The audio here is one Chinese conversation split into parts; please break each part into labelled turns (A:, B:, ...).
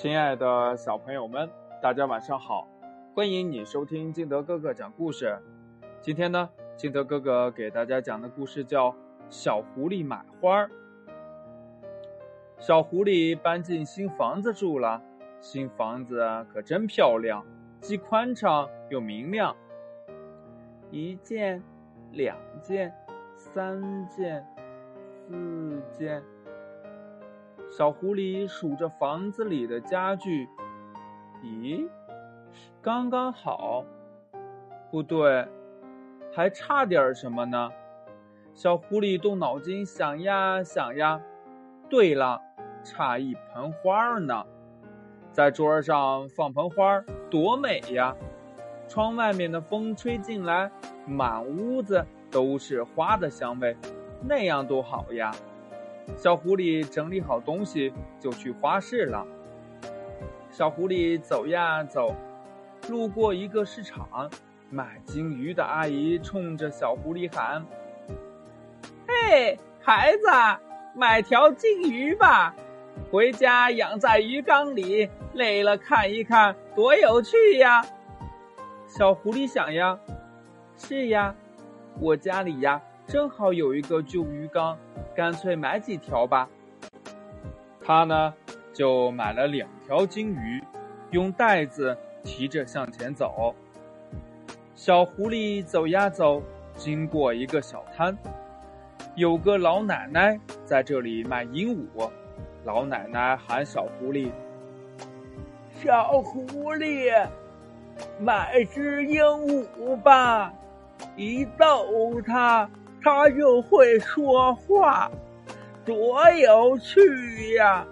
A: 亲爱的小朋友们，大家晚上好！欢迎你收听金德哥哥讲故事。今天呢，金德哥哥给大家讲的故事叫《小狐狸买花》。小狐狸搬进新房子住了，新房子可真漂亮，既宽敞又明亮。一件，两件，三件，四件。小狐狸数着房子里的家具，咦，刚刚好。不对，还差点什么呢？小狐狸动脑筋想呀想呀，对了，差一盆花呢。在桌上放盆花，多美呀！窗外面的风吹进来，满屋子都是花的香味，那样多好呀！小狐狸整理好东西，就去花市了。小狐狸走呀走，路过一个市场，卖金鱼的阿姨冲着小狐狸喊：“嘿，孩子，买条金鱼吧，回家养在鱼缸里，累了看一看，多有趣呀！”小狐狸想呀：“是呀，我家里呀，正好有一个旧鱼缸。”干脆买几条吧。他呢，就买了两条金鱼，用袋子提着向前走。小狐狸走呀走，经过一个小摊，有个老奶奶在这里卖鹦鹉。老奶奶喊小狐狸：“
B: 小狐狸，买只鹦鹉吧，一逗它。”他就会说话，多有趣呀！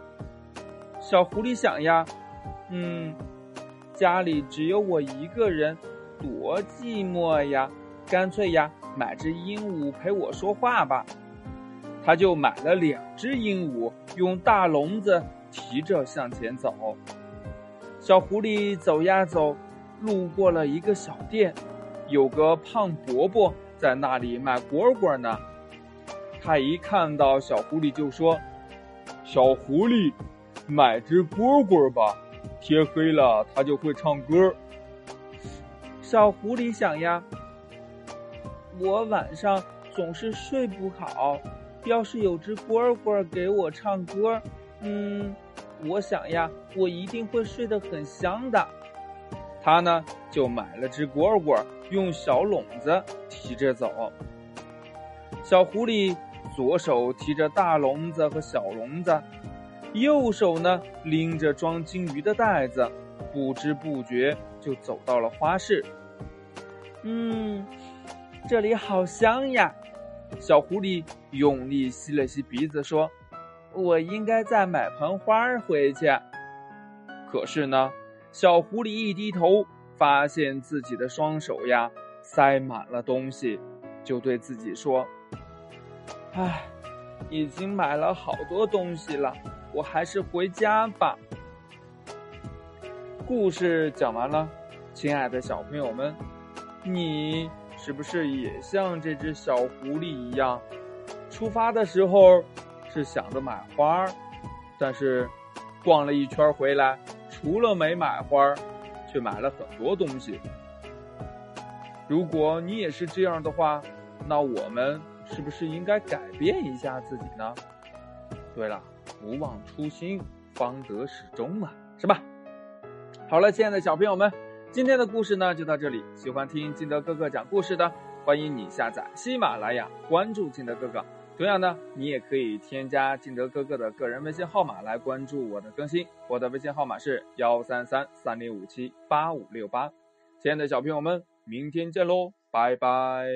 A: 小狐狸想呀，嗯，家里只有我一个人，多寂寞呀！干脆呀，买只鹦鹉陪我说话吧。他就买了两只鹦鹉，用大笼子提着向前走。小狐狸走呀走，路过了一个小店，有个胖伯伯。在那里卖蝈蝈呢，他一看到小狐狸就说：“小狐狸，买只蝈蝈吧，天黑了它就会唱歌。”小狐狸想呀：“我晚上总是睡不好，要是有只蝈蝈给我唱歌，嗯，我想呀，我一定会睡得很香的。”他呢，就买了只蝈蝈，用小笼子提着走。小狐狸左手提着大笼子和小笼子，右手呢拎着装金鱼的袋子，不知不觉就走到了花市。嗯，这里好香呀！小狐狸用力吸了吸鼻子，说：“我应该再买盆花回去。”可是呢。小狐狸一低头，发现自己的双手呀塞满了东西，就对自己说：“唉，已经买了好多东西了，我还是回家吧。”故事讲完了，亲爱的小朋友们，你是不是也像这只小狐狸一样，出发的时候是想着买花，但是逛了一圈回来？除了没买花，却买了很多东西。如果你也是这样的话，那我们是不是应该改变一下自己呢？对了，不忘初心，方得始终嘛，是吧？好了，亲爱的小朋友们，今天的故事呢就到这里。喜欢听金德哥哥讲故事的，欢迎你下载喜马拉雅，关注金德哥哥。同样呢，你也可以添加金德哥哥的个人微信号码来关注我的更新。我的微信号码是幺三三三零五七八五六八。亲爱的小朋友们，明天见喽，拜拜。